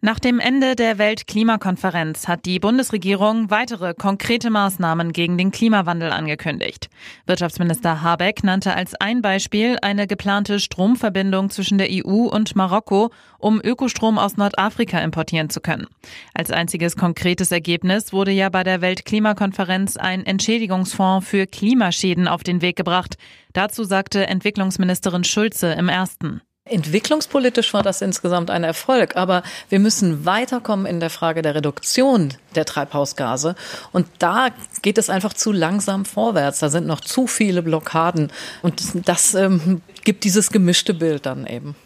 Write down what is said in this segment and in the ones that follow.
Nach dem Ende der Weltklimakonferenz hat die Bundesregierung weitere konkrete Maßnahmen gegen den Klimawandel angekündigt. Wirtschaftsminister Habeck nannte als ein Beispiel eine geplante Stromverbindung zwischen der EU und Marokko, um Ökostrom aus Nordafrika importieren zu können. Als einziges konkretes Ergebnis wurde ja bei der Weltklimakonferenz ein Entschädigungsfonds für Klimaschäden auf den Weg gebracht. Dazu sagte Entwicklungsministerin Schulze im ersten. Entwicklungspolitisch war das insgesamt ein Erfolg, aber wir müssen weiterkommen in der Frage der Reduktion der Treibhausgase. Und da geht es einfach zu langsam vorwärts. Da sind noch zu viele Blockaden. Und das ähm, gibt dieses gemischte Bild dann eben.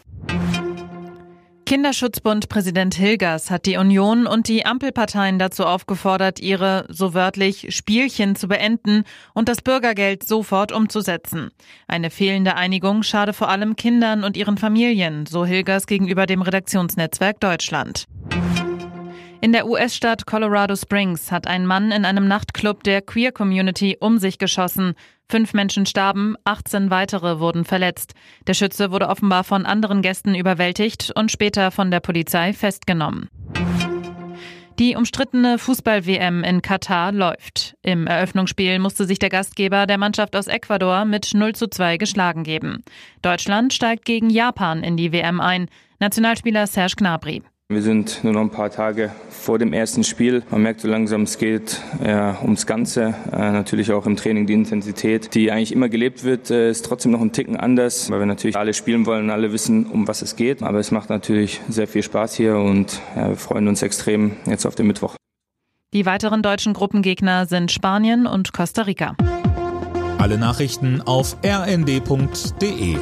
Kinderschutzbund-Präsident Hilgers hat die Union und die Ampelparteien dazu aufgefordert, ihre, so wörtlich, Spielchen zu beenden und das Bürgergeld sofort umzusetzen. Eine fehlende Einigung schade vor allem Kindern und ihren Familien, so Hilgers gegenüber dem Redaktionsnetzwerk Deutschland. In der US-Stadt Colorado Springs hat ein Mann in einem Nachtclub der Queer Community um sich geschossen. Fünf Menschen starben, 18 weitere wurden verletzt. Der Schütze wurde offenbar von anderen Gästen überwältigt und später von der Polizei festgenommen. Die umstrittene Fußball-WM in Katar läuft. Im Eröffnungsspiel musste sich der Gastgeber der Mannschaft aus Ecuador mit 0 zu 2 geschlagen geben. Deutschland steigt gegen Japan in die WM ein. Nationalspieler Serge Gnabry. Wir sind nur noch ein paar Tage vor dem ersten Spiel. Man merkt so langsam, es geht ja, ums Ganze. Äh, natürlich auch im Training die Intensität, die eigentlich immer gelebt wird, äh, ist trotzdem noch ein Ticken anders, weil wir natürlich alle spielen wollen und alle wissen, um was es geht. Aber es macht natürlich sehr viel Spaß hier und ja, wir freuen uns extrem jetzt auf den Mittwoch. Die weiteren deutschen Gruppengegner sind Spanien und Costa Rica. Alle Nachrichten auf rnd.de